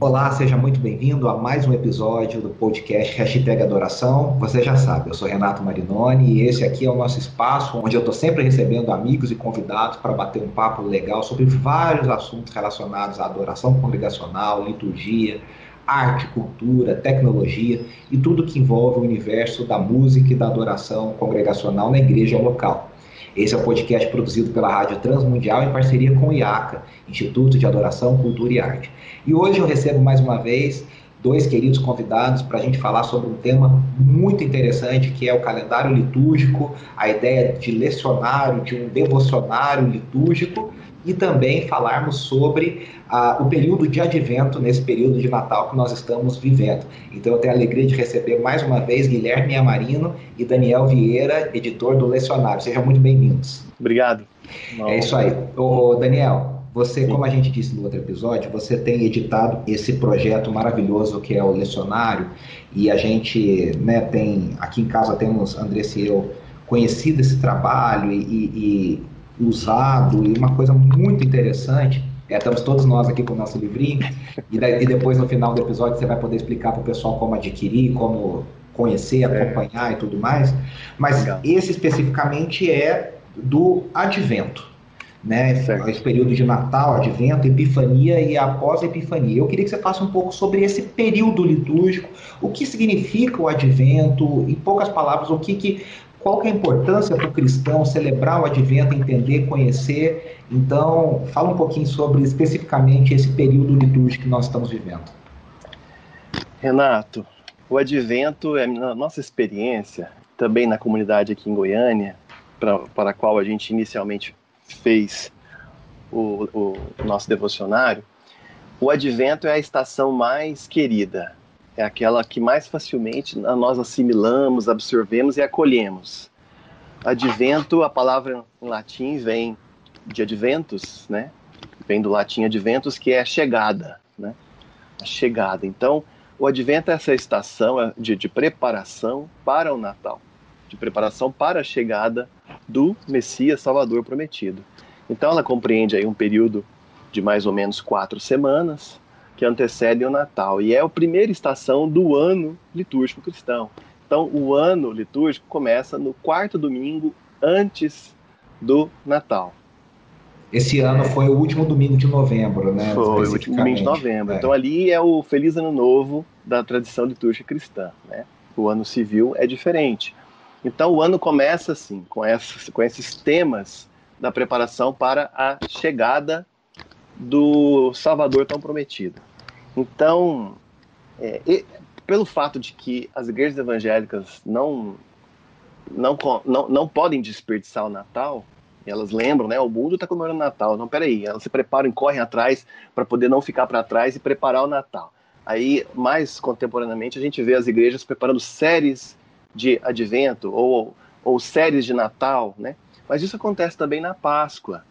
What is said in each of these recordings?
Olá, seja muito bem-vindo a mais um episódio do podcast Hashtag Adoração. Você já sabe, eu sou Renato Marinoni e esse aqui é o nosso espaço onde eu estou sempre recebendo amigos e convidados para bater um papo legal sobre vários assuntos relacionados à adoração congregacional, liturgia, arte, cultura, tecnologia e tudo que envolve o universo da música e da adoração congregacional na igreja local. Esse é o podcast produzido pela Rádio Transmundial em parceria com o IACA, Instituto de Adoração, Cultura e Arte. E hoje eu recebo mais uma vez dois queridos convidados para a gente falar sobre um tema muito interessante que é o calendário litúrgico, a ideia de lecionário, de um devocionário litúrgico e também falarmos sobre ah, o período de advento nesse período de Natal que nós estamos vivendo. Então eu tenho a alegria de receber mais uma vez Guilherme Amarino e Daniel Vieira, editor do Lecionário. Sejam muito bem-vindos. Obrigado. É isso aí. Ô, Daniel, você, como a gente disse no outro episódio, você tem editado esse projeto maravilhoso que é o Lecionário e a gente né, tem, aqui em casa temos, Andressa e eu, conhecido esse trabalho e, e usado e uma coisa muito interessante. É, estamos todos nós aqui com o nosso livrinho e, daí, e depois no final do episódio você vai poder explicar para o pessoal como adquirir, como conhecer, é. acompanhar é. e tudo mais. Mas Legal. esse especificamente é do Advento, né? Certo. Esse período de Natal, Advento, Epifania e após Epifania. Eu queria que você faça um pouco sobre esse período litúrgico, o que significa o Advento, em poucas palavras, o que, que qual que é a importância para o cristão celebrar o advento, entender, conhecer? Então, fala um pouquinho sobre especificamente esse período litúrgico que nós estamos vivendo. Renato, o advento é a nossa experiência, também na comunidade aqui em Goiânia, para a qual a gente inicialmente fez o, o nosso devocionário. O advento é a estação mais querida, é aquela que mais facilmente nós assimilamos, absorvemos e acolhemos. Advento, a palavra em latim vem de adventus, né? Vem do latim adventus, que é chegada, né? A chegada. Então, o advento é essa estação é de, de preparação para o Natal, de preparação para a chegada do Messias Salvador prometido. Então, ela compreende aí um período de mais ou menos quatro semanas, que antecedem o Natal. E é a primeira estação do ano litúrgico cristão. Então, o ano litúrgico começa no quarto domingo antes do Natal. Esse ano foi o último domingo de novembro, né? Foi o último domingo de novembro. É. Então, ali é o Feliz Ano Novo da tradição litúrgica cristã. Né? O ano civil é diferente. Então, o ano começa assim, com, essas, com esses temas da preparação para a chegada do Salvador tão prometido. Então, é, e, pelo fato de que as igrejas evangélicas não, não, não, não podem desperdiçar o Natal, elas lembram, né? O mundo está comemorando Natal. Não, peraí, elas se preparam e correm atrás para poder não ficar para trás e preparar o Natal. Aí, mais contemporaneamente, a gente vê as igrejas preparando séries de advento ou, ou séries de Natal, né? Mas isso acontece também na Páscoa.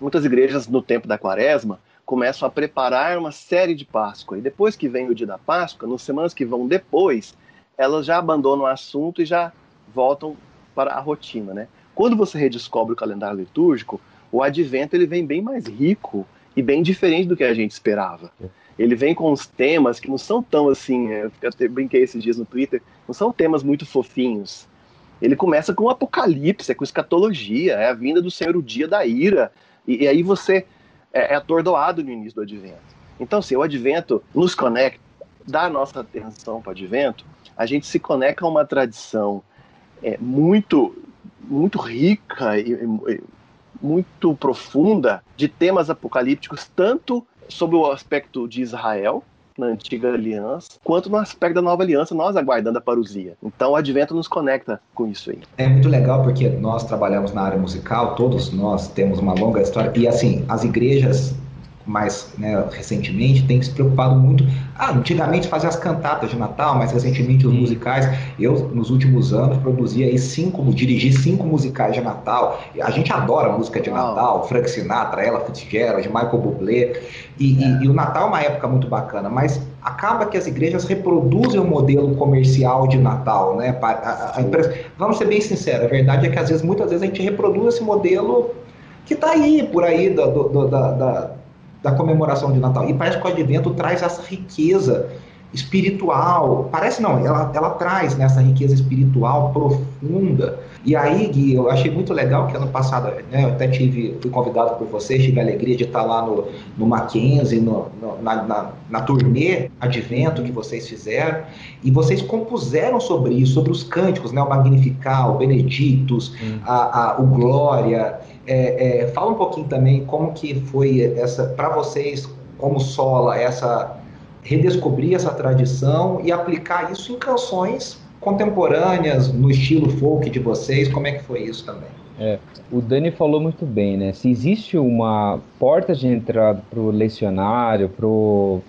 Muitas igrejas, no tempo da quaresma, começam a preparar uma série de Páscoa. E depois que vem o dia da Páscoa, nas semanas que vão depois, elas já abandonam o assunto e já voltam para a rotina, né? Quando você redescobre o calendário litúrgico, o advento ele vem bem mais rico e bem diferente do que a gente esperava. Ele vem com os temas que não são tão assim, eu até brinquei esses dias no Twitter, não são temas muito fofinhos. Ele começa com o apocalipse, é com escatologia, é a vinda do Senhor, o dia da ira. E, e aí você é, é atordoado no início do advento. Então, se assim, o advento nos conecta, dá nossa atenção para o advento, a gente se conecta a uma tradição é, muito, muito rica e, e muito profunda de temas apocalípticos, tanto sobre o aspecto de Israel, na antiga aliança, quanto no aspecto da nova aliança, nós aguardando a parousia. Então o advento nos conecta com isso aí. É muito legal porque nós trabalhamos na área musical, todos nós temos uma longa história, e assim, as igrejas mais né, recentemente tem se preocupado muito. Ah, antigamente fazia as cantatas de Natal, mas recentemente os musicais. Eu, nos últimos anos, produzi aí cinco, dirigi cinco musicais de Natal. A gente adora música de Natal, Frank Sinatra, Ella Fitzgerald, Michael Bublé. E, é. e, e, o Natal é uma época muito bacana, mas acaba que as igrejas reproduzem o modelo comercial de Natal, né? A, a, a Vamos ser bem sinceros, a verdade é que às vezes, muitas vezes a gente reproduz esse modelo que está aí, por aí, do, do, da, da, da comemoração de Natal. E parece que o advento traz essa riqueza espiritual. Parece não, ela, ela traz nessa né, riqueza espiritual profunda. E aí, Gui, eu achei muito legal que ano passado, né, eu até tive, fui convidado por vocês, tive a alegria de estar lá no, no Mackenzie, no, no, na, na, na turnê Advento que vocês fizeram, e vocês compuseram sobre isso, sobre os cânticos, né, o Magnificar, o Benedictus, hum. a, a, o Glória. É, é, fala um pouquinho também como que foi essa, para vocês, como sola, essa redescobrir essa tradição e aplicar isso em canções contemporâneas, no estilo folk de vocês? Como é que foi isso também? É, o Dani falou muito bem, né? Se existe uma porta de entrada para o lecionário, para o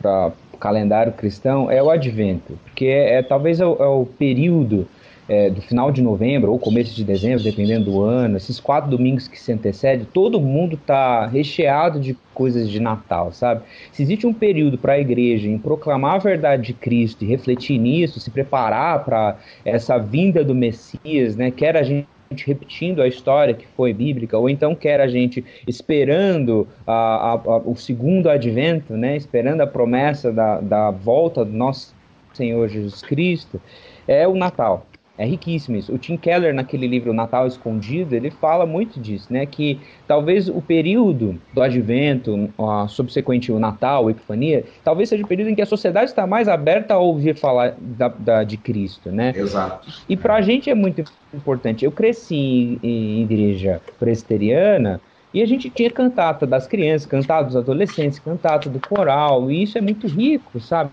calendário cristão, é o advento, porque é, é talvez é o, é o período é, do final de novembro ou começo de dezembro, dependendo do ano, esses quatro domingos que se antecedem, todo mundo está recheado de coisas de Natal, sabe? Se existe um período para a igreja em proclamar a verdade de Cristo e refletir nisso, se preparar para essa vinda do Messias, né? Quer a gente repetindo a história que foi bíblica, ou então quer a gente esperando a, a, a, o segundo advento, né, esperando a promessa da, da volta do nosso Senhor Jesus Cristo, é o Natal. É riquíssimo isso. O Tim Keller, naquele livro Natal Escondido, ele fala muito disso, né? Que talvez o período do advento, a subsequente o Natal, a Epifania, talvez seja o período em que a sociedade está mais aberta a ouvir falar da, da de Cristo, né? Exato. E para a gente é muito importante. Eu cresci em, em igreja presbiteriana, e a gente tinha cantata das crianças, cantata dos adolescentes, cantata do coral, e isso é muito rico, sabe?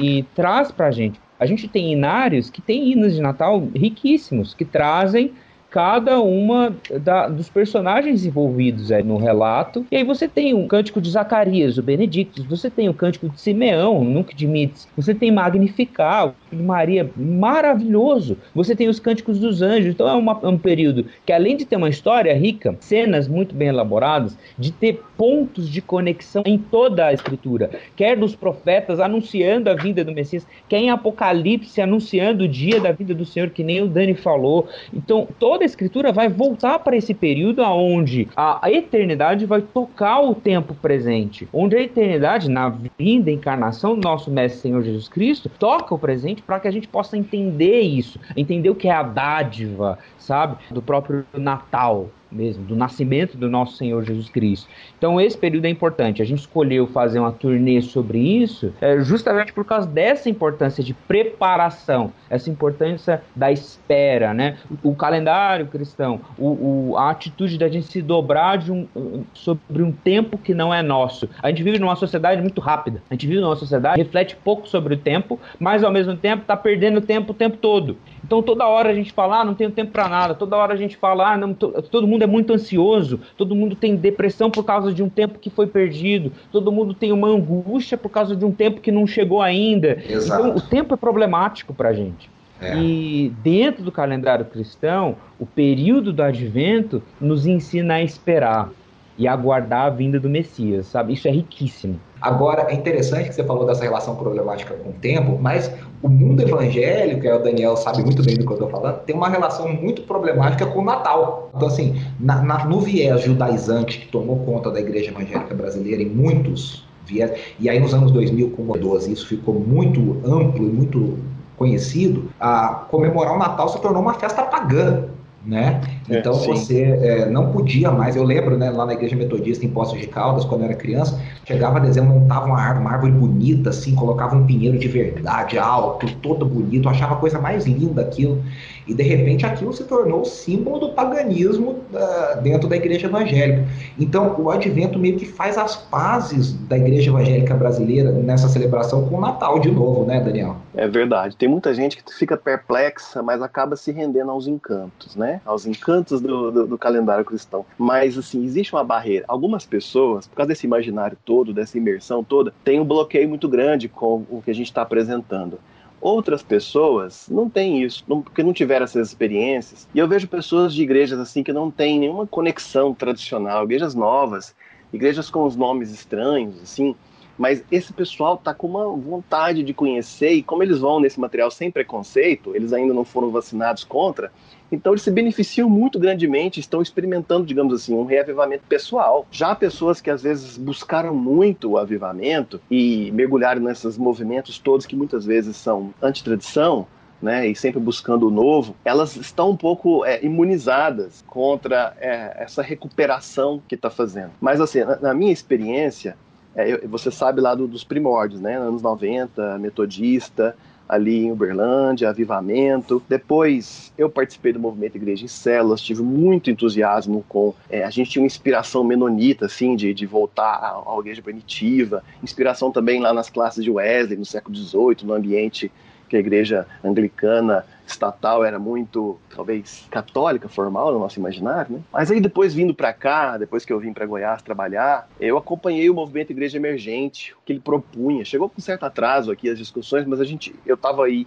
E traz pra gente a gente tem inários que têm hinos de Natal riquíssimos, que trazem cada uma da, dos personagens envolvidos no relato. E aí você tem o cântico de Zacarias, o Benedictus, você tem o cântico de Simeão, Nunca de Mites, você tem Magnificar, de Maria, maravilhoso. Você tem os cânticos dos anjos. Então é uma, um período que, além de ter uma história rica, cenas muito bem elaboradas, de ter pontos de conexão em toda a escritura, quer dos profetas anunciando a vinda do Messias, quer em Apocalipse anunciando o dia da vida do Senhor, que nem o Dani falou. Então, toda a escritura vai voltar para esse período onde a eternidade vai tocar o tempo presente, onde a eternidade, na vinda, encarnação do nosso Mestre Senhor Jesus Cristo, toca o presente para que a gente possa entender isso, entender o que é a dádiva, sabe, do próprio Natal, mesmo, do nascimento do nosso Senhor Jesus Cristo. Então esse período é importante. A gente escolheu fazer uma turnê sobre isso é, justamente por causa dessa importância de preparação, essa importância da espera, né? O, o calendário cristão, o, o, a atitude da gente se dobrar de um, sobre um tempo que não é nosso. A gente vive numa sociedade muito rápida. A gente vive numa sociedade que reflete pouco sobre o tempo, mas ao mesmo tempo está perdendo tempo o tempo todo. Então toda hora a gente fala, ah, não tenho tempo para nada. Toda hora a gente fala, ah, não, todo mundo é muito ansioso. Todo mundo tem depressão por causa de um tempo que foi perdido. Todo mundo tem uma angústia por causa de um tempo que não chegou ainda. Exato. Então o tempo é problemático para a gente. É. E dentro do calendário cristão, o período do advento nos ensina a esperar e aguardar a vinda do Messias, sabe? Isso é riquíssimo. Agora, é interessante que você falou dessa relação problemática com o tempo, mas o mundo evangélico, é o Daniel sabe muito bem do que eu estou falando, tem uma relação muito problemática com o Natal. Então, assim, na, na, no viés judaizante que tomou conta da igreja evangélica brasileira em muitos viés, e aí nos anos 2000, com o 12, isso ficou muito amplo e muito conhecido, a comemorar o Natal se tornou uma festa pagã né? É, então é, você é, não podia mais. Eu lembro, né, lá na igreja metodista em Poços de Caldas, quando eu era criança, chegava a dezembro, montava uma árvore, uma árvore bonita, assim, colocava um pinheiro de verdade alto, todo bonito, achava a coisa mais linda aquilo. E de repente aquilo se tornou símbolo do paganismo uh, dentro da igreja evangélica. Então o advento meio que faz as pazes da igreja evangélica brasileira nessa celebração com o Natal de novo, né, Daniel? É verdade. Tem muita gente que fica perplexa, mas acaba se rendendo aos encantos, né? Aos encantos do, do, do, calendário cristão. Mas, assim, existe uma barreira. Algumas pessoas, por causa desse imaginário todo, dessa imersão toda, tem um bloqueio muito grande com o que a gente está apresentando. Outras pessoas não têm isso, não, porque não tiveram essas experiências. E eu vejo pessoas de igrejas assim que não têm nenhuma conexão tradicional, igrejas novas, igrejas com os nomes estranhos, assim, mas esse pessoal tá com uma vontade de conhecer e como eles vão nesse material sem preconceito, eles ainda não foram vacinados contra, então eles se beneficiam muito grandemente, estão experimentando, digamos assim, um reavivamento pessoal. Já pessoas que às vezes buscaram muito o avivamento e mergulharam nesses movimentos todos que muitas vezes são antitradição, né, e sempre buscando o novo, elas estão um pouco é, imunizadas contra é, essa recuperação que está fazendo. Mas assim, na, na minha experiência, é, você sabe lá do, dos primórdios, né? Anos 90, metodista, ali em Uberlândia, avivamento. Depois eu participei do movimento Igreja em Células, tive muito entusiasmo com. É, a gente tinha uma inspiração menonita, assim, de, de voltar à, à igreja primitiva, inspiração também lá nas classes de Wesley, no século XVIII, no ambiente que a igreja anglicana estatal era muito, talvez, católica, formal no nosso imaginário, né? Mas aí depois vindo para cá, depois que eu vim para Goiás trabalhar, eu acompanhei o movimento Igreja Emergente, o que ele propunha. Chegou com certo atraso aqui as discussões, mas a gente, eu estava aí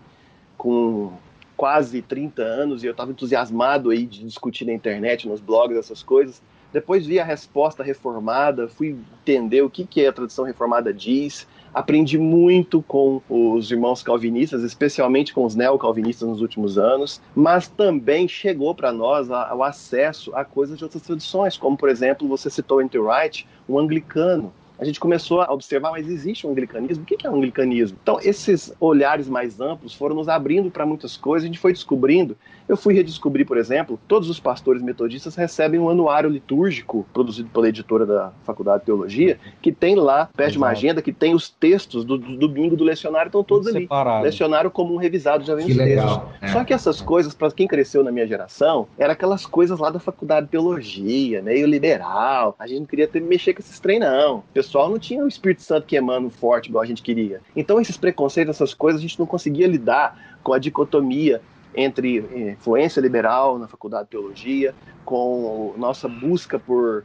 com quase 30 anos e eu estava entusiasmado aí de discutir na internet, nos blogs, essas coisas. Depois vi a resposta reformada, fui entender o que, que a tradição reformada diz, Aprendi muito com os irmãos calvinistas, especialmente com os neocalvinistas nos últimos anos, mas também chegou para nós o acesso a coisas de outras tradições, como, por exemplo, você citou Enter Wright, um anglicano a gente começou a observar, mas existe um anglicanismo? O que é um anglicanismo? Então, esses olhares mais amplos foram nos abrindo para muitas coisas, a gente foi descobrindo. Eu fui redescobrir, por exemplo, todos os pastores metodistas recebem um anuário litúrgico produzido pela editora da Faculdade de Teologia, que tem lá, perto de uma agenda, que tem os textos do, do domingo do lecionário, estão todos ali. Separado. Lecionário comum revisado, já vem que os legal. textos. É. Só que essas coisas, para quem cresceu na minha geração, era aquelas coisas lá da Faculdade de Teologia, meio liberal. A gente não queria ter, mexer com esses trem, não pessoal não tinha o Espírito Santo queimando forte igual a gente queria. Então esses preconceitos, essas coisas, a gente não conseguia lidar com a dicotomia entre eh, influência liberal na faculdade de teologia, com nossa busca por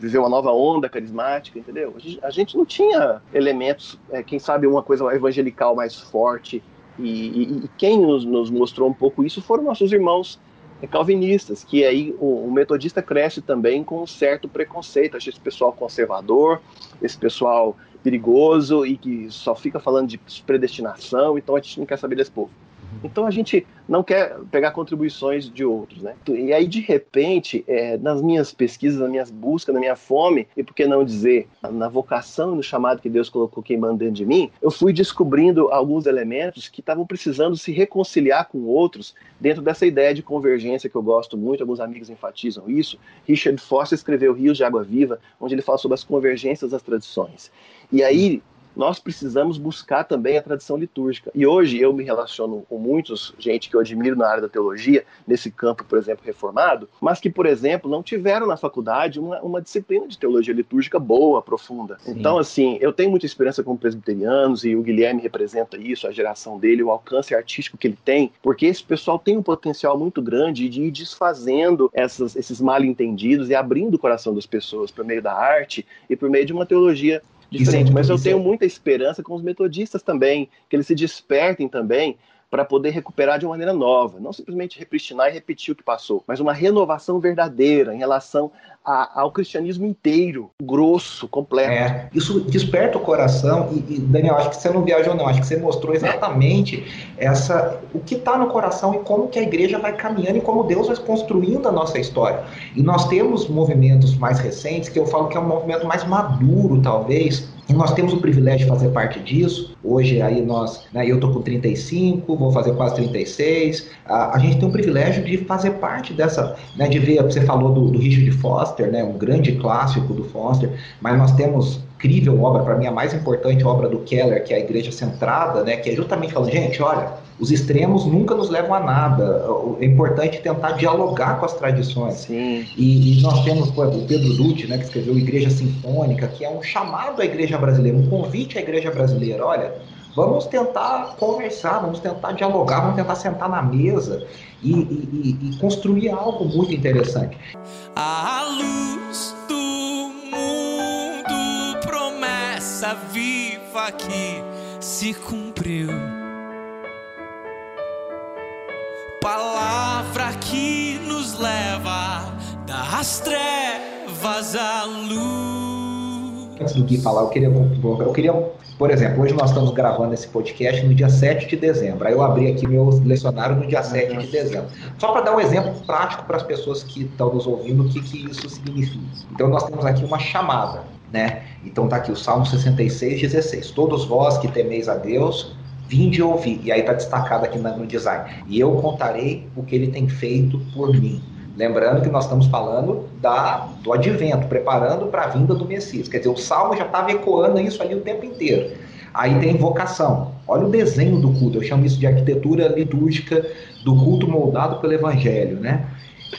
viver uma nova onda carismática, entendeu? A gente não tinha elementos, é, quem sabe uma coisa evangelical mais forte, e, e, e quem nos, nos, mostrou um pouco isso foram nossos irmãos calvinistas, que aí o, o, metodista cresce também com um certo preconceito, acha esse pessoal conservador, esse pessoal perigoso e que só fica falando de predestinação, então a gente não quer saber desse povo. Então a gente não quer pegar contribuições de outros, né? E aí de repente, é, nas minhas pesquisas, nas minhas buscas, na minha fome e por que não dizer na vocação, no chamado que Deus colocou queimando dentro de mim, eu fui descobrindo alguns elementos que estavam precisando se reconciliar com outros dentro dessa ideia de convergência que eu gosto muito. Alguns amigos enfatizam isso. Richard Foster escreveu Rios de Água Viva, onde ele fala sobre as convergências das tradições. E aí nós precisamos buscar também a tradição litúrgica. E hoje eu me relaciono com muitos, gente que eu admiro na área da teologia, nesse campo, por exemplo, reformado, mas que, por exemplo, não tiveram na faculdade uma, uma disciplina de teologia litúrgica boa, profunda. Sim. Então, assim, eu tenho muita experiência com presbiterianos e o Guilherme representa isso, a geração dele, o alcance artístico que ele tem, porque esse pessoal tem um potencial muito grande de ir desfazendo essas, esses mal entendidos e abrindo o coração das pessoas por meio da arte e por meio de uma teologia diferente. Mas eu tenho muita esperança com os metodistas também, que eles se despertem também para poder recuperar de uma maneira nova, não simplesmente repristinar e repetir o que passou, mas uma renovação verdadeira em relação a, ao cristianismo inteiro, grosso, completo. É, isso desperta o coração e, e, Daniel, acho que você não viajou não, acho que você mostrou exatamente essa o que está no coração e como que a igreja vai caminhando e como Deus vai construindo a nossa história. E nós temos movimentos mais recentes que eu falo que é um movimento mais maduro, talvez, e nós temos o privilégio de fazer parte disso. Hoje aí nós, né, eu tô com 35, vou fazer quase 36. A, a gente tem o privilégio de fazer parte dessa, né, de ver, você falou do, do Richard Foster, né, um grande clássico do Foster, mas nós temos incrível obra, para mim a mais importante obra do Keller, que é a Igreja Centrada, né, que é justamente falando, gente, olha, os extremos nunca nos levam a nada. É importante tentar dialogar com as tradições. E, e nós temos pô, o Pedro Dutti, né, que escreveu Igreja Sinfônica, que é um chamado à igreja brasileira, um convite à igreja brasileira. Olha, Vamos tentar conversar, vamos tentar dialogar, vamos tentar sentar na mesa e, e, e construir algo muito interessante. A luz do mundo, promessa viva que se cumpriu. Palavra que nos leva das trevas à luz. Antes do Gui falar, eu queria, eu queria por exemplo, hoje nós estamos gravando esse podcast no dia 7 de dezembro. Aí eu abri aqui meu lecionário no dia 7 de dezembro. Só para dar um exemplo prático para as pessoas que estão nos ouvindo, o que, que isso significa. Então nós temos aqui uma chamada, né? Então tá aqui o Salmo 66, 16. Todos vós que temeis a Deus, vinde ouvir. E aí está destacado aqui no design. E eu contarei o que ele tem feito por mim. Lembrando que nós estamos falando da, do advento, preparando para a vinda do Messias. Quer dizer, o Salmo já estava ecoando isso ali o tempo inteiro. Aí tem invocação. Olha o desenho do culto. Eu chamo isso de arquitetura litúrgica do culto moldado pelo Evangelho, né?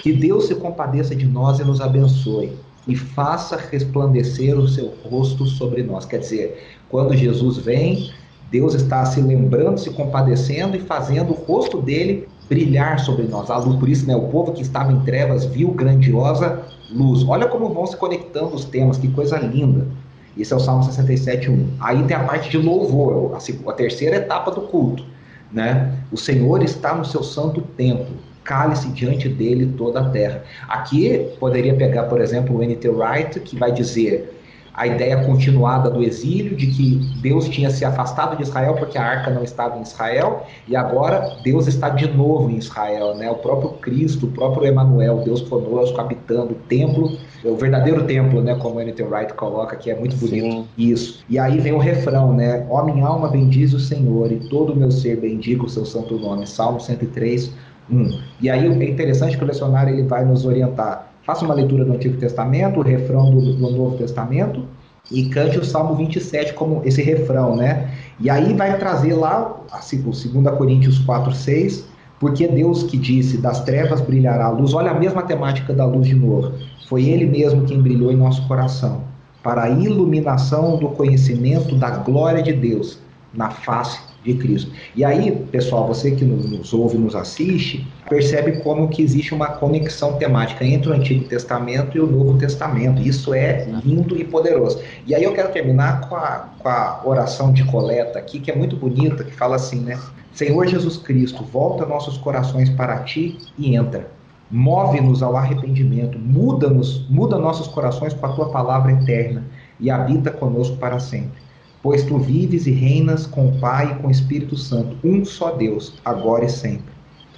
Que Deus se compadeça de nós e nos abençoe e faça resplandecer o seu rosto sobre nós. Quer dizer, quando Jesus vem, Deus está se lembrando, se compadecendo e fazendo o rosto dele brilhar sobre nós. A luz, por isso, né, o povo que estava em trevas viu grandiosa luz. Olha como vão se conectando os temas, que coisa linda. Isso é o Salmo 67:1. Aí tem a parte de louvor, a, a terceira etapa do culto, né? O Senhor está no seu santo templo. Cale-se diante dele toda a terra. Aqui poderia pegar, por exemplo, o N.T. Wright, que vai dizer: a ideia continuada do exílio, de que Deus tinha se afastado de Israel porque a arca não estava em Israel, e agora Deus está de novo em Israel, né? O próprio Cristo, o próprio Emanuel, Deus conosco, habitando o templo, o verdadeiro templo, né? Como N.T. Wright coloca, que é muito bonito Sim. isso. E aí vem o refrão, né? Ó minha alma bendiz o Senhor, e todo o meu ser bendiga o seu santo nome. Salmo 103, 1. E aí é interessante que o lecionário ele vai nos orientar Faça uma leitura do Antigo Testamento, o refrão do, do Novo Testamento e cante o Salmo 27 como esse refrão, né? E aí vai trazer lá, assim, o 2 Coríntios 4, 6, porque Deus que disse, das trevas brilhará a luz, olha a mesma temática da luz de novo. Foi Ele mesmo quem brilhou em nosso coração, para a iluminação do conhecimento da glória de Deus na face de Cristo. E aí, pessoal, você que nos ouve, nos assiste, percebe como que existe uma conexão temática entre o Antigo Testamento e o Novo Testamento. Isso é lindo e poderoso. E aí eu quero terminar com a, com a oração de coleta aqui, que é muito bonita, que fala assim, né? Senhor Jesus Cristo, volta nossos corações para ti e entra. Move-nos ao arrependimento, muda-nos, muda nossos corações com a tua palavra eterna e habita conosco para sempre pois tu vives e reinas com o Pai e com o Espírito Santo, um só Deus, agora e sempre.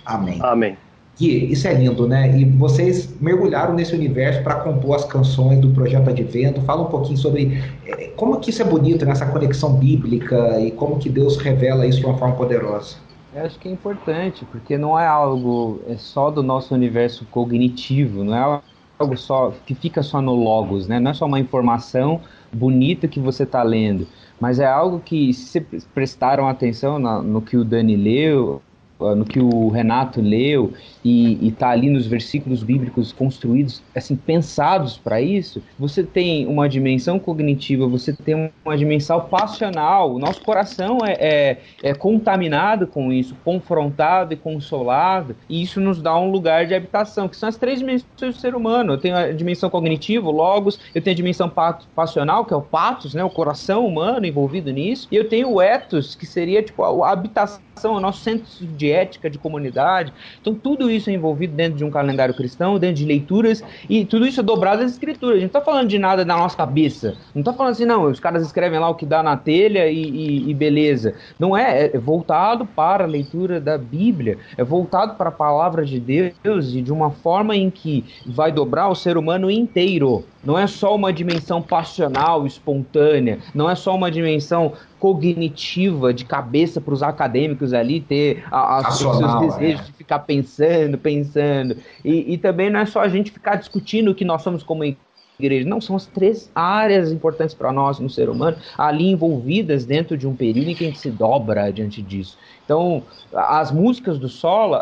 Amém. Amém. Gui, isso é lindo, né? E vocês mergulharam nesse universo para compor as canções do Projeto Advento. Fala um pouquinho sobre eh, como que isso é bonito nessa conexão bíblica e como que Deus revela isso de uma forma poderosa. Eu acho que é importante, porque não é algo é só do nosso universo cognitivo, não é algo só que fica só no logos, né? Não é só uma informação bonita que você está lendo mas é algo que, se prestaram atenção na, no que o Dani leu, no que o Renato leu e está ali nos versículos bíblicos construídos, assim, pensados para isso, você tem uma dimensão cognitiva, você tem uma dimensão passional. O nosso coração é, é, é contaminado com isso, confrontado e consolado, e isso nos dá um lugar de habitação, que são as três dimensões do ser humano. Eu tenho a dimensão cognitiva, logos, eu tenho a dimensão passional, que é o patos, né, o coração humano envolvido nisso, e eu tenho o ethos, que seria tipo a habitação, o nosso centro de ética, de comunidade. Então tudo isso é envolvido dentro de um calendário cristão, dentro de leituras, e tudo isso é dobrado às escrituras. A gente não está falando de nada da nossa cabeça. Não está falando assim, não, os caras escrevem lá o que dá na telha e, e, e beleza. Não é, é voltado para a leitura da Bíblia, é voltado para a palavra de Deus e de uma forma em que vai dobrar o ser humano inteiro. Não é só uma dimensão passional, espontânea, não é só uma dimensão cognitiva de cabeça para os acadêmicos ali ter a, a, os seus desejos é. de ficar pensando, pensando. E, e também não é só a gente ficar discutindo o que nós somos como igreja. Não, são as três áreas importantes para nós no ser humano, ali envolvidas dentro de um período em que a gente se dobra diante disso. Então, as músicas do solo,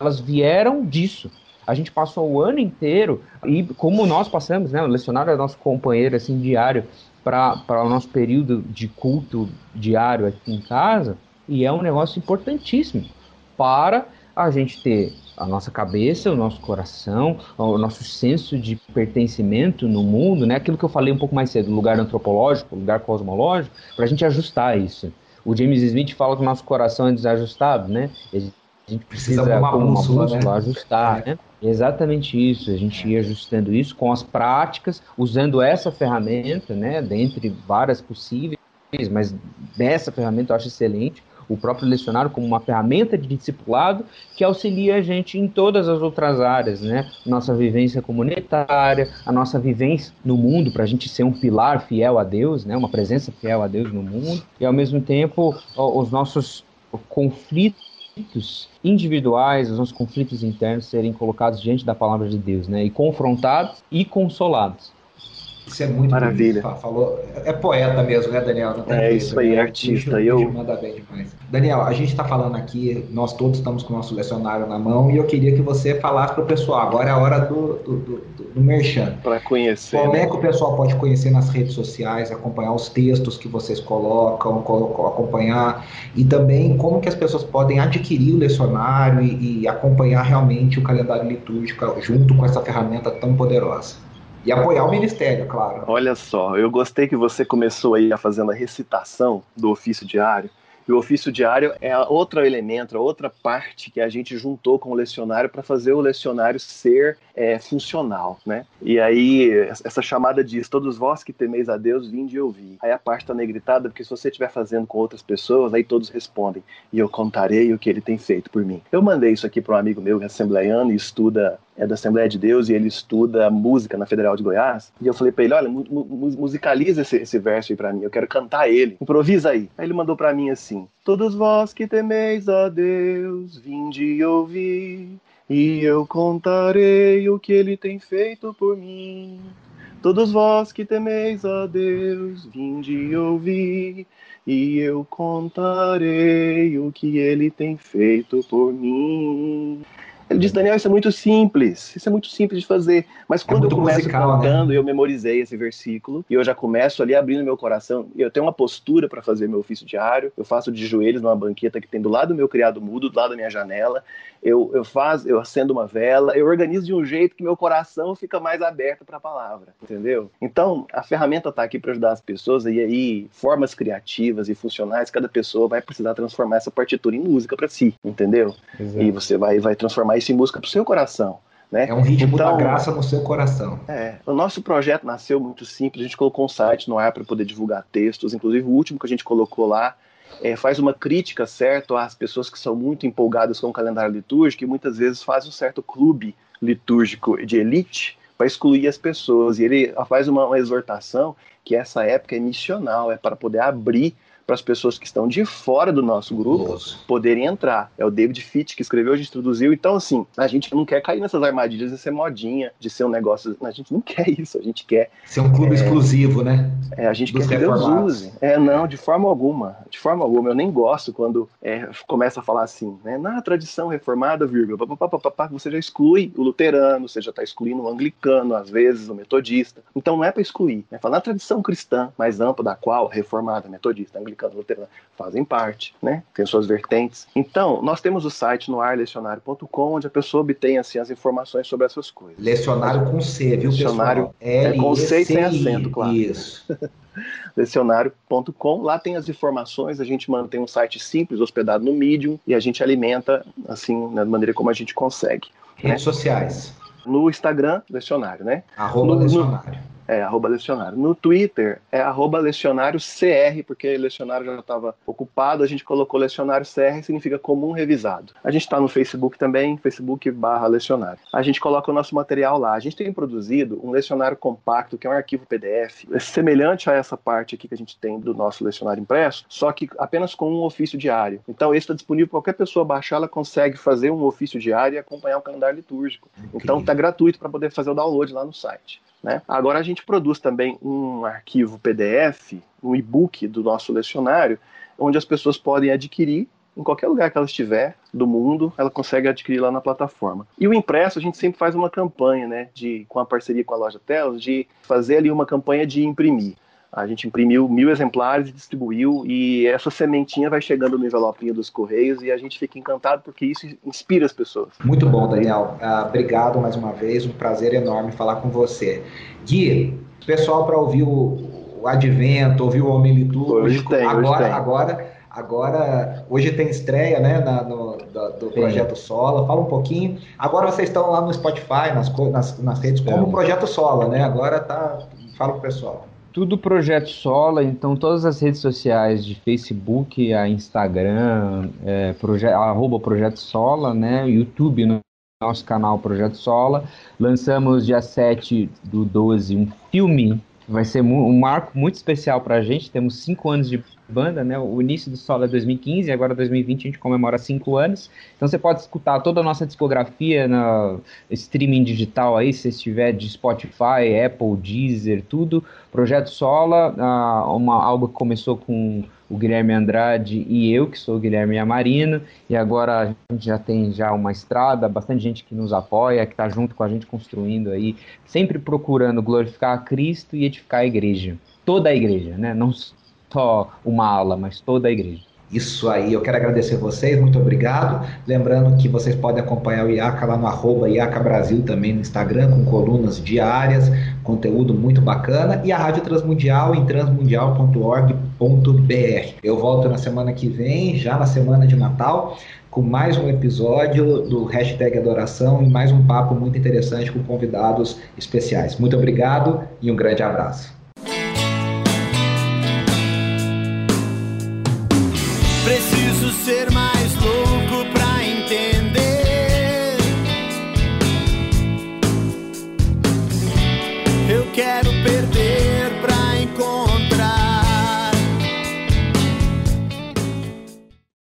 elas vieram disso. A gente passou o ano inteiro, e como nós passamos, né? O lecionário é nosso companheiro assim, diário para o nosso período de culto diário aqui em casa, e é um negócio importantíssimo para a gente ter a nossa cabeça, o nosso coração, o nosso senso de pertencimento no mundo, né? Aquilo que eu falei um pouco mais cedo, lugar antropológico, lugar cosmológico, para a gente ajustar isso. O James Smith fala que o nosso coração é desajustado, né? A gente precisa, precisa como uma bússola, né? ajustar, é. né? Exatamente isso, a gente ia ajustando isso com as práticas, usando essa ferramenta, né, dentre várias possíveis, mas dessa ferramenta eu acho excelente, o próprio lecionário como uma ferramenta de discipulado que auxilia a gente em todas as outras áreas, né? Nossa vivência comunitária, a nossa vivência no mundo, para a gente ser um pilar fiel a Deus, né? Uma presença fiel a Deus no mundo, e ao mesmo tempo os nossos conflitos individuais, os nossos conflitos internos serem colocados diante da palavra de Deus, né? E confrontados e consolados. Isso é muito Maravilha. Bonito, falou. É poeta mesmo, né, Daniel? é isso aí, né? artista. eu... manda bem demais. Daniel, a gente está falando aqui, nós todos estamos com o nosso lecionário na mão e eu queria que você falasse para o pessoal. Agora é a hora do, do, do, do merchan. Para conhecer. Como é que o pessoal pode conhecer nas redes sociais, acompanhar os textos que vocês colocam, acompanhar e também como que as pessoas podem adquirir o lecionário e, e acompanhar realmente o calendário litúrgico junto com essa ferramenta tão poderosa? E apoiar o ministério, claro. Olha só, eu gostei que você começou aí a fazendo a recitação do ofício diário. E o ofício diário é outro elemento, outra parte que a gente juntou com o lecionário para fazer o lecionário ser é, funcional, né? E aí, essa chamada diz: Todos vós que temeis a Deus, vinde e ouvi. Aí a parte está negritada, porque se você estiver fazendo com outras pessoas, aí todos respondem: E eu contarei o que ele tem feito por mim. Eu mandei isso aqui para um amigo meu, que é assembleiano e estuda é da Assembleia de Deus e ele estuda música na Federal de Goiás. E eu falei para ele: olha, mu musicaliza esse, esse verso aí para mim, eu quero cantar ele. Improvisa aí. Aí ele mandou para mim assim: Todos vós que temeis a Deus, vinde e ouvi. E eu contarei o que ele tem feito por mim. Todos vós que temeis a Deus, vinde e ouvi, e eu contarei o que ele tem feito por mim. Ele disse, Daniel, isso é muito simples, isso é muito simples de fazer. Mas é quando é eu começo musical, né? cantando, né? eu memorizei esse versículo e eu já começo ali abrindo meu coração. E eu tenho uma postura para fazer meu ofício diário. Eu faço de joelhos numa banqueta que tem do lado do meu criado mudo, do lado da minha janela. Eu, eu faço, eu acendo uma vela, eu organizo de um jeito que meu coração fica mais aberto para a palavra, entendeu? Então, a ferramenta está aqui para ajudar as pessoas e aí formas criativas e funcionais, cada pessoa vai precisar transformar essa partitura em música para si, entendeu? Exato. E você vai vai transformar isso em música para o seu coração. Né? É um ritmo então, da graça no seu coração. É, o nosso projeto nasceu muito simples. A gente colocou um site no ar para poder divulgar textos. Inclusive, o último que a gente colocou lá é, faz uma crítica, certo, às pessoas que são muito empolgadas com o calendário litúrgico e muitas vezes faz um certo clube litúrgico de elite para excluir as pessoas. E ele faz uma, uma exortação que essa época é missional, é para poder abrir para as pessoas que estão de fora do nosso grupo Nossa. poderem entrar. É o David Fitch que escreveu, a gente introduziu. Então, assim, a gente não quer cair nessas armadilhas de ser modinha, de ser um negócio. A gente não quer isso, a gente quer. Ser um clube é, exclusivo, né? É, a gente Dos quer que Deus use. É, não, de forma alguma. De forma alguma. Eu nem gosto quando é, começa a falar assim, né? Na tradição reformada, vírgula, papapá, você já exclui o luterano, você já está excluindo o anglicano, às vezes, o metodista. Então não é para excluir. É falar na tradição cristã mais ampla, da qual reformada, metodista, anglicana fazem parte, né? Tem suas vertentes. Então, nós temos o site no arlecionário.com, onde a pessoa obtém assim, as informações sobre essas coisas. Lecionário com C, viu, Lecionário É com C e sem acento, claro. Isso. lecionário.com. Lá tem as informações, a gente mantém um site simples, hospedado no Medium, e a gente alimenta, assim, da maneira como a gente consegue. Redes né? sociais. No Instagram, lecionário, né? Arroba no, lecionário. No, é, arroba lecionário. No Twitter é arroba lecionário CR, porque lecionário já estava ocupado, a gente colocou lecionário CR, significa comum revisado. A gente está no Facebook também, Facebook barra lecionário. A gente coloca o nosso material lá. A gente tem produzido um lecionário compacto, que é um arquivo PDF, semelhante a essa parte aqui que a gente tem do nosso lecionário impresso, só que apenas com um ofício diário. Então, esse está disponível para qualquer pessoa baixar, ela consegue fazer um ofício diário e acompanhar o calendário litúrgico. Então, está gratuito para poder fazer o download lá no site. Né? Agora a gente produz também um arquivo PDF, um e-book do nosso lecionário, onde as pessoas podem adquirir em qualquer lugar que ela estiver do mundo, ela consegue adquirir lá na plataforma. E o impresso, a gente sempre faz uma campanha, né, de, com a parceria com a loja Telas, de fazer ali uma campanha de imprimir. A gente imprimiu mil exemplares e distribuiu, e essa sementinha vai chegando no envelopinho dos Correios e a gente fica encantado porque isso inspira as pessoas. Muito bom, Daniel. Uh, obrigado mais uma vez, um prazer enorme falar com você. Gui, pessoal para ouvir o, o Advento, ouvir o Homem Litúrgico, agora, agora Agora, hoje tem estreia né, na, no, do, do Projeto Sola. Fala um pouquinho. Agora vocês estão lá no Spotify, nas, nas, nas redes, como Projeto Sola, né? Agora tá. Fala pro pessoal. Tudo Projeto Sola, então todas as redes sociais de Facebook, a Instagram, é, proje arroba Projeto Sola, né? YouTube no nosso canal Projeto Sola. Lançamos dia 7 do 12 um filme vai ser um marco muito especial para a gente. Temos cinco anos de banda, né? O início do solo é 2015, agora 2020 a gente comemora cinco anos. Então você pode escutar toda a nossa discografia na streaming digital aí, se estiver de Spotify, Apple, Deezer, tudo. Projeto Sola, uh, uma, algo que começou com o Guilherme Andrade e eu, que sou o Guilherme Amarino, e agora a gente já tem já uma estrada, bastante gente que nos apoia, que está junto com a gente construindo aí, sempre procurando glorificar a Cristo e edificar a igreja. Toda a igreja, né? Não só uma ala, mas toda a igreja. Isso aí, eu quero agradecer vocês, muito obrigado. Lembrando que vocês podem acompanhar o IACA lá no arroba IACA Brasil também no Instagram, com colunas diárias, conteúdo muito bacana, e a Rádio Transmundial em transmundial.org.br. Eu volto na semana que vem, já na semana de Natal, com mais um episódio do Hashtag Adoração e mais um papo muito interessante com convidados especiais. Muito obrigado e um grande abraço. Ser mais